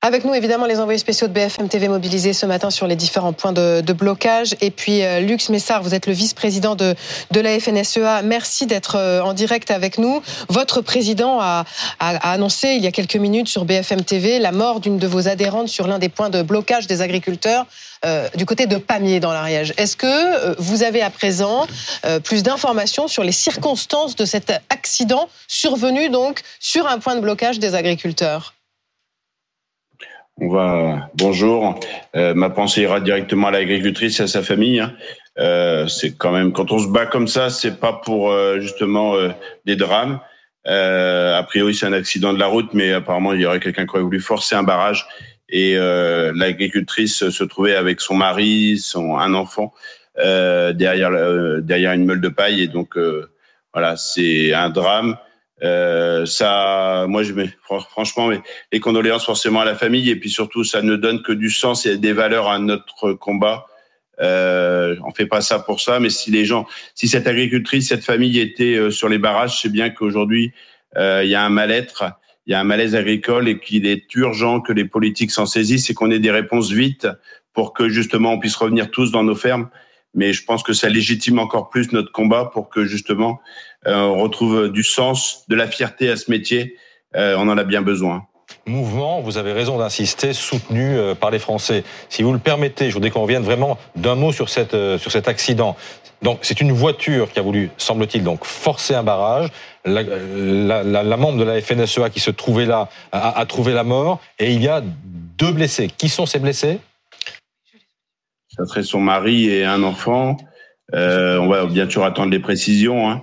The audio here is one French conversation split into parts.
Avec nous, évidemment, les envoyés spéciaux de BFM TV mobilisés ce matin sur les différents points de, blocage. Et puis, euh, Lux Messard, vous êtes le vice-président de, de la FNSEA. Merci d'être euh, en direct avec nous. Votre président a, a, annoncé il y a quelques minutes sur BFM TV la mort d'une de vos adhérentes sur l'un des points de blocage des agriculteurs euh, du côté de Pamiers dans l'Ariège. Est-ce que vous avez à présent plus d'informations sur les circonstances de cet accident survenu donc sur un point de blocage des agriculteurs? On va bonjour. Euh, ma pensée ira directement à l'agricultrice et à sa famille. Hein. Euh, c'est quand même quand on se bat comme ça, c'est pas pour euh, justement des drames. a priori, c'est un accident de la route, mais apparemment, il y aurait quelqu'un qui aurait voulu forcer un barrage. Et l'agricultrice se trouvait avec son mari, son un enfant derrière derrière une meule de paille. Et donc voilà, c'est un drame. Euh, ça, moi, je mets, franchement, les condoléances forcément à la famille et puis surtout, ça ne donne que du sens et des valeurs à notre combat. Euh, on fait pas ça pour ça, mais si les gens, si cette agricultrice, cette famille était euh, sur les barrages, c'est bien qu'aujourd'hui euh, il y a un mal-être, il y a un malaise agricole et qu'il est urgent que les politiques s'en saisissent et qu'on ait des réponses vite pour que justement on puisse revenir tous dans nos fermes mais je pense que ça légitime encore plus notre combat pour que justement euh, on retrouve du sens, de la fierté à ce métier. Euh, on en a bien besoin. Mouvement, vous avez raison d'insister, soutenu euh, par les Français. Si vous le permettez, je voudrais qu'on revienne vraiment d'un mot sur, cette, sur cet accident. Donc, c'est une voiture qui a voulu, semble-t-il, donc forcer un barrage. La, membre de la FNSEA qui se trouvait là a trouvé la mort et il y a deux blessés. Qui sont ces blessés? Ça serait son mari et un enfant. Euh, on va bien sûr attendre les précisions. Hein.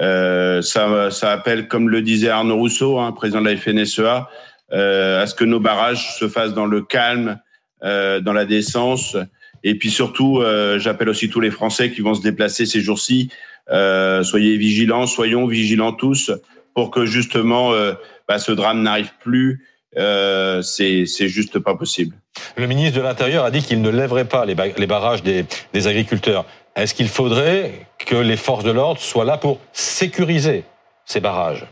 Euh, ça, ça appelle, comme le disait Arnaud Rousseau, hein, président de la FNSEA, euh, à ce que nos barrages se fassent dans le calme, euh, dans la décence. Et puis surtout, euh, j'appelle aussi tous les Français qui vont se déplacer ces jours-ci. Euh, soyez vigilants, soyons vigilants tous pour que justement bah, ce drame n'arrive plus euh, c'est juste pas possible. Le ministre de l'Intérieur a dit qu'il ne lèverait pas les, barrages des, agriculteurs. Est-ce qu'il faudrait que les forces de l'ordre soient là pour sécuriser ces barrages?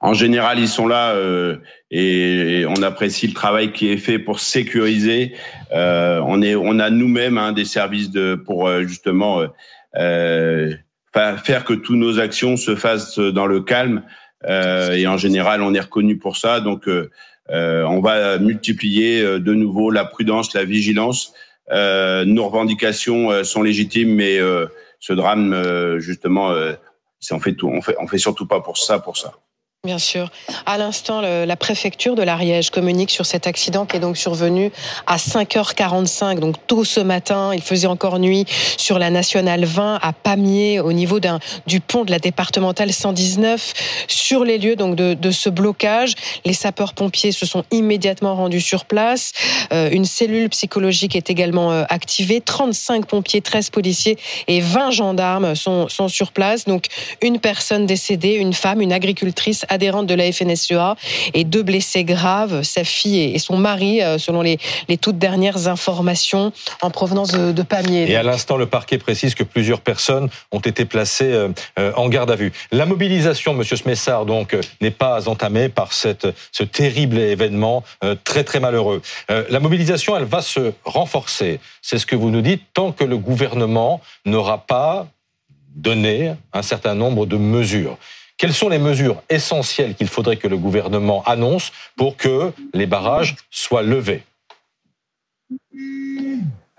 En général, ils sont là euh, et, on apprécie le travail qui est fait pour sécuriser. Euh, on est, on a nous-mêmes hein, des services de pour euh, justement faire que toutes nos actions se fassent dans le calme. Euh, et en général, on est reconnu pour ça. Donc, euh, euh, on va multiplier de nouveau la prudence, la vigilance. nos revendications sont légitimes, mais ce drame, justement, on fait tout, on fait, on fait surtout pas pour ça, pour ça. Bien sûr. À l'instant, la préfecture de l'Ariège communique sur cet accident qui est donc survenu à 5h45, donc tôt ce matin. Il faisait encore nuit sur la nationale 20 à Pamiers, au niveau du pont de la départementale 119. Sur les lieux donc de, de ce blocage, les sapeurs-pompiers se sont immédiatement rendus sur place. Euh, une cellule psychologique est également euh, activée. 35 pompiers, 13 policiers et 20 gendarmes sont, sont sur place. Donc une personne décédée, une femme, une agricultrice adhérente de la FNSEA et deux blessés graves, sa fille et son mari, euh, selon les, toutes dernières informations en provenance de, de Pamiers. Et à l'instant, le parquet précise que plusieurs personnes ont été placées euh, euh, en garde à vue. La mobilisation, Monsieur Smessard, donc, n'est pas entamée par cette, ce terrible événement très très malheureux. La mobilisation, elle va se renforcer. C'est ce que vous nous dites tant que le gouvernement n'aura pas donné un certain nombre de mesures. Quelles sont les mesures essentielles qu'il faudrait que le gouvernement annonce pour que les barrages soient levés?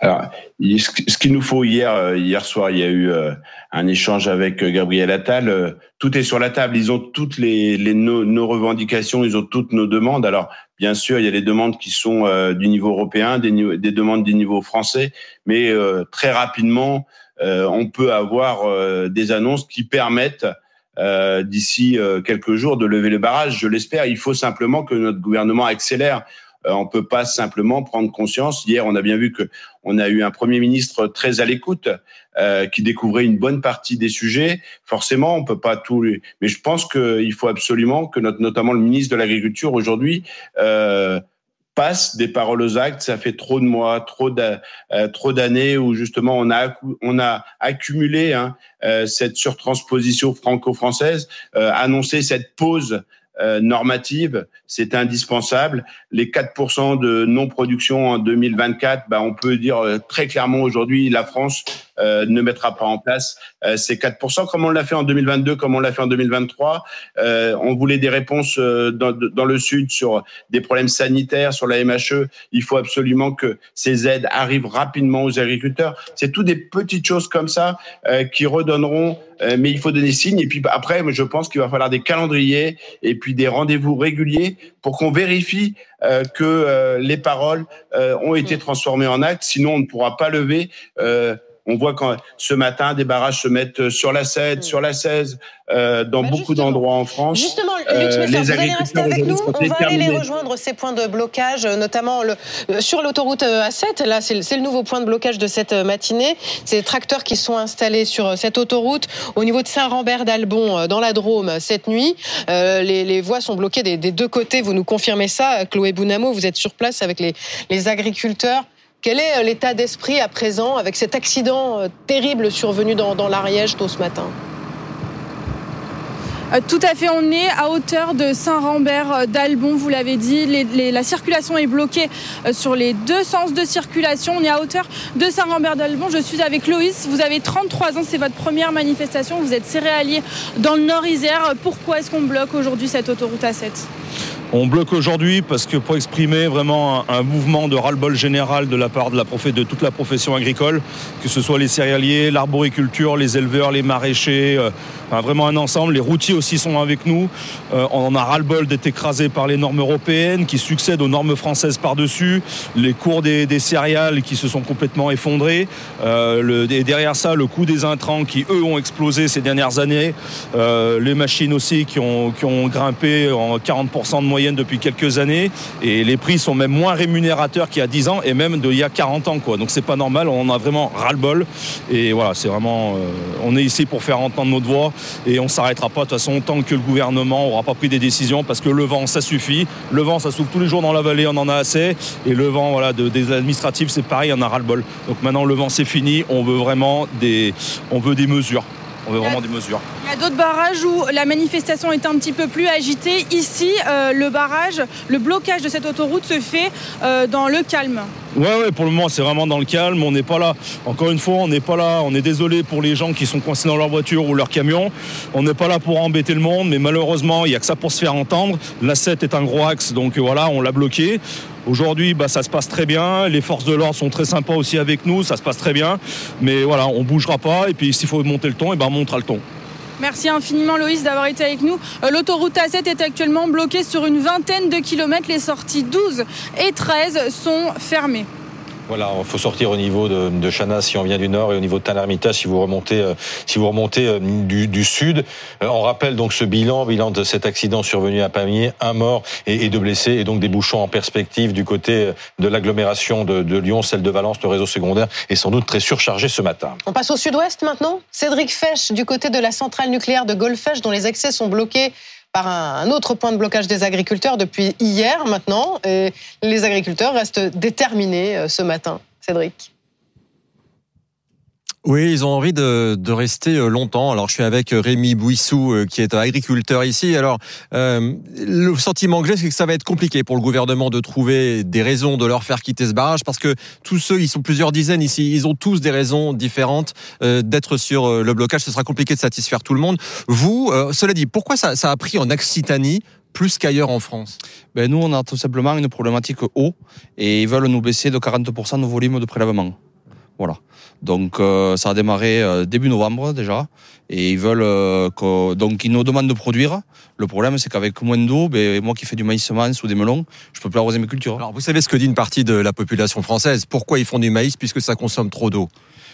Alors, ce qu'il nous faut hier, euh, hier soir, il y a eu euh, un échange avec euh, Gabriel Attal. Tout est sur la table. Ils ont toutes les, nos, revendications, ils ont toutes nos demandes. Alors, bien sûr, il y a des demandes qui sont du niveau européen, des, des, demandes du niveau français, mais très rapidement, on peut avoir des annonces qui permettent euh, d'ici euh, quelques jours de lever le barrage. Je l'espère. Il faut simplement que notre gouvernement accélère. Euh, on peut pas simplement prendre conscience. Hier, on a bien vu que on a eu un premier ministre très à l'écoute, euh, qui découvrait une bonne partie des sujets. Forcément, on peut pas tout. Mais je pense qu'il faut absolument que notre, notamment le ministre de l'Agriculture aujourd'hui euh, passe des paroles aux actes. Ça fait trop de mois, trop euh, trop d'années où justement on a on a accumulé hein, euh, cette surtransposition franco-française, euh, annoncé cette pause euh, normative, c'est indispensable. Les 4% de non-production en 2024, bah, on peut dire euh, très clairement aujourd'hui, la France euh, ne mettra pas en place ces 4%, comme on l'a fait en 2022, comme on l'a fait en 2023. on voulait des réponses dans, dans, le Sud sur des problèmes sanitaires, sur la MHE. Il faut absolument que ces aides arrivent rapidement aux agriculteurs. C'est tout des petites choses comme ça qui redonneront euh, mais il faut donner signe. Et puis après, je pense qu'il va falloir des calendriers et des rendez-vous réguliers pour qu'on vérifie euh, que euh, les paroles ont été transformées en actes. Sinon, on ne pourra pas lever on voit quand ce matin des barrages se mettent sur la 7, mm. sur la 16, euh, dans bah, beaucoup d'endroits en France. Justement, Luc euh, vous allez rester avec nous. On va aller les rejoindre ces points de blocage, notamment le, euh, sur l'autoroute A7. Là, c'est le nouveau point de blocage de cette matinée. C'est les tracteurs qui sont installés sur cette autoroute au niveau de Saint-Rambert d'Albon, dans la Drôme, cette nuit. les, les, voies sont bloquées des, des, deux côtés. Vous nous confirmez ça, Chloé Bounamo. Vous êtes sur place avec les, les agriculteurs. Quel est euh, l'état d'esprit à présent avec cet accident euh, terrible survenu dans, l'Ariège tôt ce matin? Euh, tout à fait, on est à hauteur de Saint-Rambert d'Albon, vous l'avez dit. la circulation est bloquée sur les deux sens de circulation. On est à hauteur de Saint-Rambert d'Albon. Je suis avec Loïs. Vous avez 33 ans, c'est votre première manifestation. Vous êtes céréalier dans le Nord-Isère. Pourquoi est-ce qu'on bloque aujourd'hui cette autoroute A7 on bloque aujourd'hui parce que pour exprimer vraiment un, mouvement de ras-le-bol général de la part de, toute la profession agricole, que ce soit les céréaliers, l'arboriculture, les éleveurs, les maraîchers, euh, vraiment un ensemble. Les routiers aussi sont avec nous. Euh, on a ras-le-bol d'être écrasé par les normes européennes qui succèdent aux normes françaises par-dessus, les cours des, céréales qui se sont complètement effondrés. Euh, et derrière ça, le coût des intrants qui, eux, ont explosé ces dernières années. les machines aussi qui ont grimpé en 40% de moyenne depuis quelques années et les prix sont même moins rémunérateurs qu'il y a 10 ans et même d'il y a 40 ans. Quoi. Donc c'est pas normal, on a vraiment ras-le-bol. Et voilà, c'est vraiment. Euh, on est ici pour faire entendre notre voix et on s'arrêtera pas de toute façon tant que le gouvernement aura pas pris des décisions parce que le vent ça suffit. Le vent ça souffle tous les jours dans la vallée, on en a assez. Et le vent voilà, de, des administratifs c'est pareil, on a ras-le-bol. Donc maintenant le vent c'est fini, on veut vraiment des, on veut des mesures. On veut vraiment des mesures. A d'autres barrages où la manifestation est un petit peu plus agitée. Ici, euh, le barrage, le blocage de cette autoroute se fait euh, dans le calme. Ouais, ouais, pour le moment, c'est vraiment dans le calme. On n'est pas là. Encore une fois, on n'est pas là. On est désolé pour les gens qui sont coincés dans leur voiture ou leur camion. On n'est pas là pour embêter le monde, mais malheureusement, il n'y a que ça pour se faire entendre. La 7 est un gros axe, donc voilà, on l'a bloqué. Aujourd'hui, bah, ça se passe très bien. Les forces de l'ordre sont très sympas aussi avec nous. Ça se passe très bien. Mais voilà, on bougera pas. Et puis, s'il faut monter le ton, eh ben, on montera le ton. Merci infiniment Loïs d'avoir été avec nous. Euh, l'autoroute A7 est actuellement bloquée sur une vingtaine de kilomètres. Les sorties 12 et 13 sont fermées. Voilà, il faut sortir au niveau de, de Chana si on vient du nord et au niveau de Talarmita si vous remontez, euh, si vous remontez euh, du, sud. Euh, on rappelle donc ce bilan, bilan de cet accident survenu à Pamiers, un mort et, deux blessés, et donc des bouchons en perspective du côté de l'agglomération de, de, Lyon, celle de Valence, le réseau secondaire est sans doute très surchargé ce matin. On passe au sud-ouest maintenant. Cédric Fesch du côté de la centrale nucléaire de Golfech dont les accès sont bloqués par un autre point de blocage des agriculteurs depuis hier maintenant. Et les agriculteurs restent déterminés euh, ce matin. Cédric. Oui, ils ont envie de, de, rester euh, longtemps. Alors, je suis avec euh, Rémi Bouissou, euh, qui est agriculteur ici. Alors, euh, le sentiment que j'ai, c'est que ça va être compliqué pour le gouvernement de trouver des raisons de leur faire quitter ce barrage, parce que tous ceux, ils sont plusieurs dizaines ici, ils ont tous des raisons différentes d'être sur le blocage. Ce sera compliqué de satisfaire tout le monde. Vous, cela dit, pourquoi ça, ça a pris en Occitanie plus qu'ailleurs en France? Ben Nous, on a tout simplement une problématique eau, et ils veulent nous baisser de 40% nos volumes de prélèvement. Voilà. Donc euh, ça a démarré euh, début novembre déjà et ils veulent euh, donc ils nous demandent de produire. Le problème c'est qu'avec moins d'eau, ben, moi qui fais du maïs semence ou des melons, je peux plus arroser mes cultures. Alors vous savez ce que dit une partie de la population française Pourquoi ils font du maïs puisque ça consomme trop d'eau?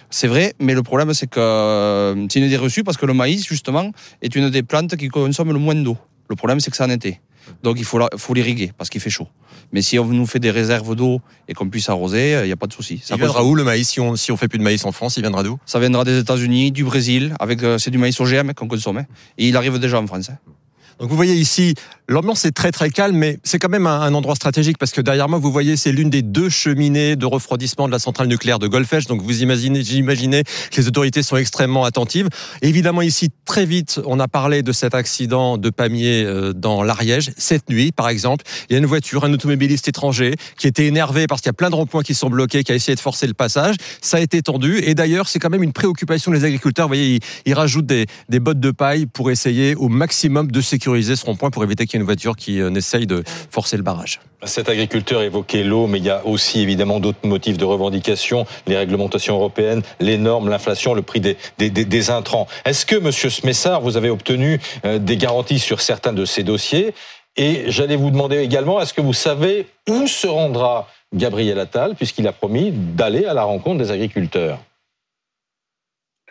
C'est vrai, mais le problème c'est que c'est une idée reçue parce que le maïs justement est une des plantes qui consomme le moins d'eau. Le problème c'est que c'est en été. Donc il faut, faut l'irriguer parce qu'il fait chaud. Mais si on nous fait des réserves d'eau et qu'on puisse arroser, il n'y a pas de souci. Ça il viendra où le maïs si on si on fait plus de maïs en France Il viendra d'où? Ça viendra des États-Unis, du Brésil. Avec euh, c'est du maïs OGM qu'on consomme. Hein. Et il arrive déjà en France. Donc vous voyez ici, l'ambiance est très très calme, mais c'est quand même un, endroit stratégique parce que derrière moi, vous voyez, c'est l'une des deux cheminées de refroidissement de la centrale nucléaire de Golfech. Donc vous imaginez, j'imaginez que les autorités sont extrêmement attentives. évidemment, ici, très vite, on a parlé de cet accident de Pamiers euh, dans l'Ariège. Cette nuit, par exemple, il y a une voiture, un automobiliste étranger qui était énervé parce qu'il y a plein de ronds-points qui sont bloqués, qui a essayé de forcer le passage. Ça a été tendu. Et d'ailleurs, c'est quand même une préoccupation des agriculteurs. Vous voyez, ils, rajoutent des, des bottes de paille pour essayer au maximum de sécuriser sécuriser rond-point pour éviter qu'il y ait une voiture qui euh, n'essaye de forcer le barrage. Cet agriculteur évoquait l'eau, mais il y a aussi évidemment d'autres motifs de revendication, les réglementations européennes, les normes, l'inflation, le prix des, des, des intrants. Est-ce que, Monsieur Smessard, vous avez obtenu euh, des garanties sur certains de ces dossiers? Et j'allais vous demander également, est-ce que vous savez où se rendra Gabriel Attal, puisqu'il a promis d'aller à la rencontre des agriculteurs?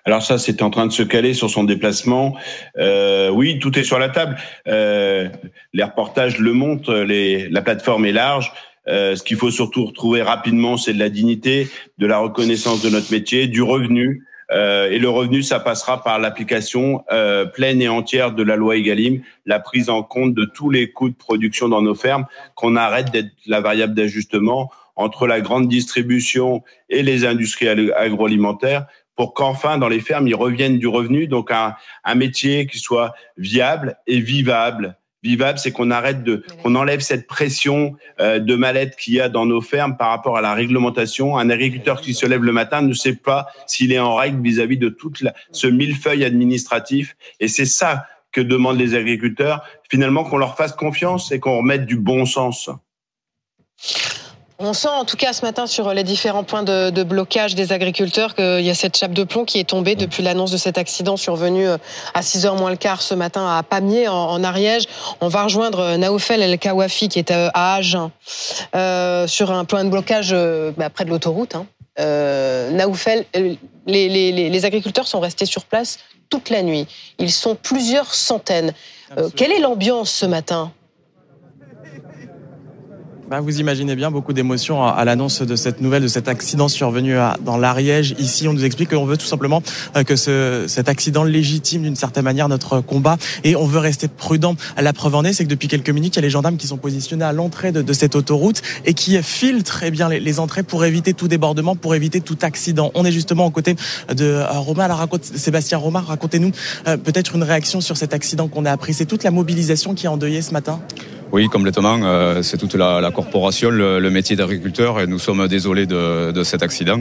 Alors ça, c'est en train de se caler sur son déplacement. Euh, oui, tout est sur la table. Euh, les reportages le montrent, la plateforme est large. Euh, ce qu'il faut surtout retrouver rapidement, c'est de la dignité, de la reconnaissance de notre métier, du revenu. Euh, et le revenu, ça passera par l'application pleine et entière de la loi Egalim, la prise en compte de tous les coûts de production dans nos fermes, qu'on arrête d'être la variable d'ajustement entre la grande distribution et les industries agroalimentaires pour qu'enfin dans les fermes ils reviennent du revenu, donc un, un métier qui soit viable et vivable. Vivable, c'est qu'on arrête de, qu'on enlève cette pression euh, de mal-être qu'il y a dans nos fermes par rapport à la réglementation. Un agriculteur qui se lève le matin ne sait pas s'il est en règle vis-à-vis de toute la, ce millefeuille administratif. Et c'est ça que demandent les agriculteurs. Finalement, qu'on leur fasse confiance et qu'on remette du bon sens. On sent en tout cas ce matin sur les différents points de, blocage des agriculteurs qu'il y a cette chape de plomb qui est tombée depuis l'annonce de cet accident survenu euh, à 6h moins le quart ce matin à Pamiers en, Ariège. On va rejoindre euh, Naoufel El Kawafi qui est euh, à Agen sur un point de blocage bah, près de l'autoroute. Hein. Naoufel, les, agriculteurs sont restés sur place toute la nuit. Ils sont plusieurs centaines. quelle est l'ambiance ce matin? Bah, vous imaginez bien beaucoup d'émotions à, l'annonce de cette nouvelle, de cet accident survenu dans l'Ariège. Ici, on nous explique qu'on veut tout simplement euh, que ce, cet accident légitime d'une certaine manière notre combat et on veut rester prudent. La preuve en est, c'est que depuis quelques minutes, il y a les gendarmes qui sont positionnés à l'entrée de, de, cette autoroute et qui filtrent très bien les, les, entrées pour éviter tout débordement, pour éviter tout accident. On est justement aux côtés de euh, Romain. Alors, raconte, Sébastien Romain, racontez-nous euh, peut-être une réaction sur cet accident qu'on a appris. C'est toute la mobilisation qui a endeuillé ce matin oui, complètement. Euh, c'est toute la, corporation, le, métier d'agriculteur, et nous sommes désolés de, cet accident.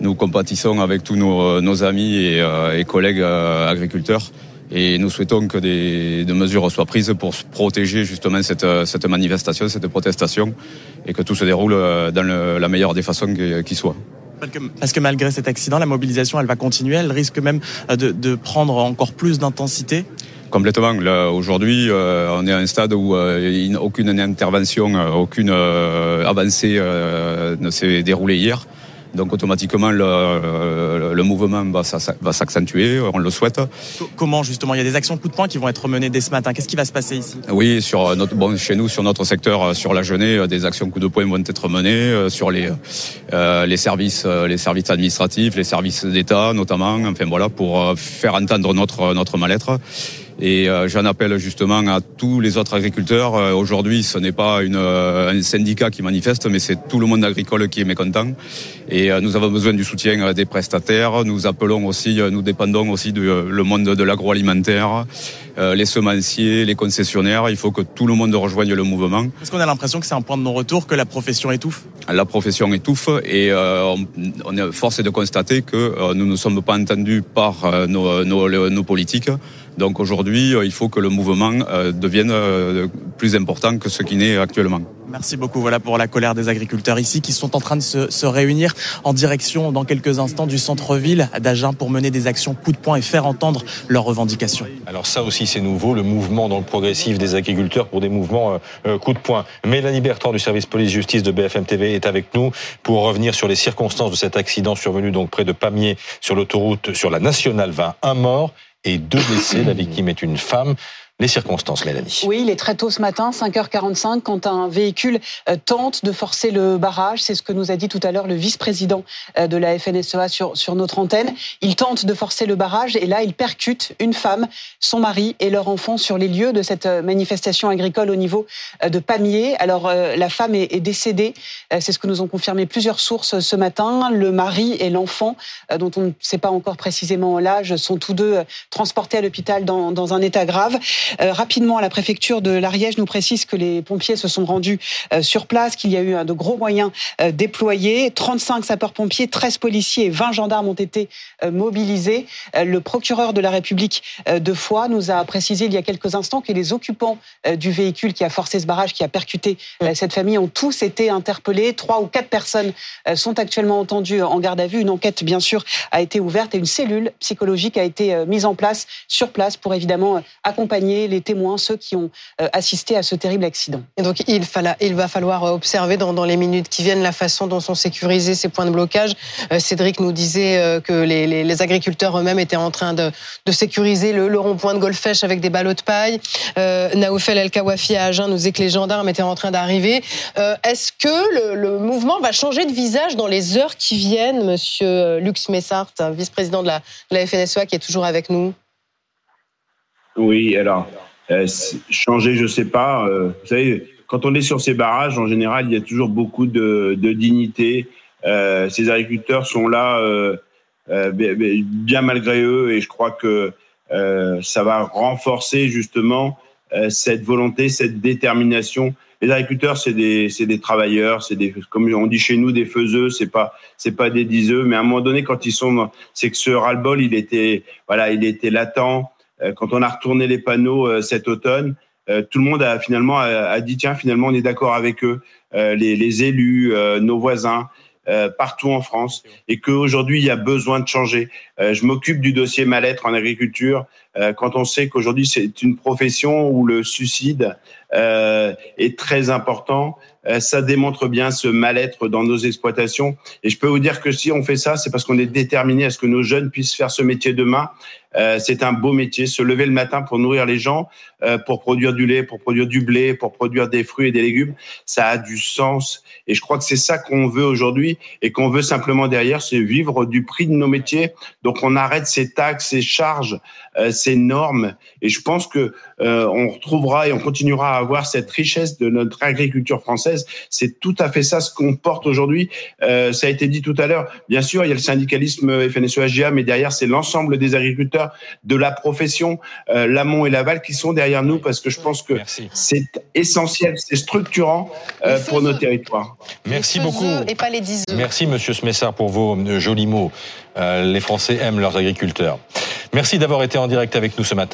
Nous compatissons avec tous nos, amis et, euh, collègues euh, agriculteurs et nous souhaitons que des, mesures soient prises pour protéger justement cette, manifestation, cette protestation et que tout se déroule dans la meilleure des façons qui soit. Parce que malgré cet accident, la mobilisation, elle va continuer, elle risque même de prendre encore plus d'intensité. Complètement. Aujourd'hui, euh, on est à un stade où euh, aucune intervention, euh, aucune avancée ne s'est déroulée hier. Donc automatiquement, le, le mouvement va, s'accentuer, on le souhaite. Comment justement Il y a des actions coup de poing qui vont être menées dès ce matin? Qu'est-ce qui va se passer ici? Oui, sur notre, bon, chez nous, sur notre secteur, sur la Genée, des actions coup de poing vont être menées sur les, les services, les services administratifs, les services d'État notamment. Enfin voilà, pour faire entendre notre notre mal-être. Et euh, j'en appelle justement à tous les autres agriculteurs. Euh, aujourd'hui, ce n'est pas une, euh, un syndicat qui manifeste, mais c'est tout le monde agricole qui est mécontent. Et nous avons besoin du soutien des prestataires. Nous appelons aussi, nous dépendons aussi du le monde de l'agroalimentaire, les semenciers, les concessionnaires. Il faut que tout le monde rejoigne le mouvement. Est-ce qu'on a l'impression que c'est un point de non-retour, que la profession étouffe? La profession étouffe et on, on est forcé de constater que nous ne sommes pas entendus par nos, nos, nos politiques. Donc aujourd'hui, euh, il faut que le mouvement euh, devienne euh, plus important que ce qu'il n'est actuellement. Merci beaucoup. Voilà pour la colère des agriculteurs ici qui sont en train de se, se réunir en direction dans quelques instants du centre-ville d'Agen pour mener des actions coup de poing et faire entendre leurs revendications. Alors ça aussi c'est nouveau, le mouvement dans le progressif des agriculteurs pour des mouvements coup de poing. Mélanie Bertrand du service police-justice de BFM TV est avec nous pour revenir sur les circonstances de cet accident survenu donc près de Pamiers sur l'autoroute sur la nationale 20. Un mort et deux blessés. La victime est une femme. Les circonstances, Mélanie. Oui, il est très tôt ce matin, 5h45, quand un véhicule euh, tente de forcer le barrage. C'est ce que nous a dit tout à l'heure le vice-président euh, de la FNSEA sur, notre antenne. Il tente de forcer le barrage et là, il percute une femme, son mari et leur enfant sur les lieux de cette euh, manifestation agricole au niveau de Pamiers. Alors, la femme est, décédée. C'est ce que nous ont confirmé plusieurs sources ce matin. Le mari et l'enfant, dont on ne sait pas encore précisément l'âge, sont tous deux transportés à l'hôpital dans un état grave. Euh, rapidement, la préfecture de l'Ariège nous précise que les pompiers se sont rendus euh, sur place, qu'il y a eu de gros moyens euh, déployés. 35 sapeurs-pompiers, 13 policiers et 20 gendarmes ont été mobilisés. Le procureur de la République de Foix nous a précisé il y a quelques instants que les occupants du véhicule qui a forcé ce barrage, qui a percuté cette famille, ont tous été interpellés. Trois ou quatre personnes sont actuellement entendues en garde à vue. Une enquête, bien sûr, a été ouverte et une cellule psychologique a été mise en place sur place pour évidemment accompagner les témoins, ceux qui ont euh, assisté à ce terrible accident. Et donc il, il va falloir observer dans, les minutes qui viennent la façon dont sont sécurisés ces points de blocage. Euh, Cédric nous disait euh, que les, agriculteurs eux-mêmes étaient en train de, sécuriser le, rond-point de Golfech avec des ballots de paille. Naoufel El Kawafi à Agen nous disait que les gendarmes étaient en train d'arriver. Est-ce que le, mouvement va changer de visage dans les heures qui viennent, Monsieur Lux Messart, vice-président de la, de la FNSEA qui est toujours avec nous? Oui, alors, euh, changer, je sais pas. Euh, vous savez, quand on est sur ces barrages, en général, il y a toujours beaucoup de, de dignité. Euh, ces agriculteurs sont là euh, euh, bien malgré eux et je crois que ça va renforcer justement cette volonté, cette détermination. Les agriculteurs, c'est des, des travailleurs, c'est des, comme on dit chez nous, des faiseux. C'est pas, c'est pas des diseux. Mais à un moment donné, quand ils sont, c'est que ce ras-le-bol, il était, voilà, il était latent. Euh, quand on a retourné les panneaux euh, cet automne, euh, tout le monde a finalement a, dit tiens finalement on est d'accord avec eux, les, les, élus, nos voisins. partout en France et qu'aujourd'hui il y a besoin de changer. je m'occupe du dossier mal-être en agriculture quand on sait qu'aujourd'hui c'est une profession où le suicide est très important. ça démontre bien ce mal-être dans nos exploitations. Et je peux vous dire que si on fait ça, c'est parce qu'on est déterminé à ce que nos jeunes puissent faire ce métier demain euh, c'est un beau métier. Se lever le matin pour nourrir les gens, euh, pour produire du lait, pour produire du blé, pour produire des fruits et des légumes, ça a du sens. Et je crois que c'est ça qu'on veut aujourd'hui et qu'on veut simplement derrière, c'est vivre du prix de nos métiers. Donc on arrête ces taxes, ces charges, euh, ces normes. Et je pense que on retrouvera et on continuera à avoir cette richesse de notre agriculture française. C'est tout à fait ça ce qu'on porte aujourd'hui. ça a été dit tout à l'heure. Bien sûr, il y a le syndicalisme FNSEA, mais derrière, c'est l'ensemble des agriculteurs de la profession, euh, l'amont et l'aval, qui sont derrière nous, parce que je pense que c'est essentiel, c'est structurant euh, pour nos territoires. Merci beaucoup. Et pas les Merci, Monsieur Smessard, pour vos euh, jolis mots. les Français aiment leurs agriculteurs. Merci d'avoir été en direct avec nous ce matin.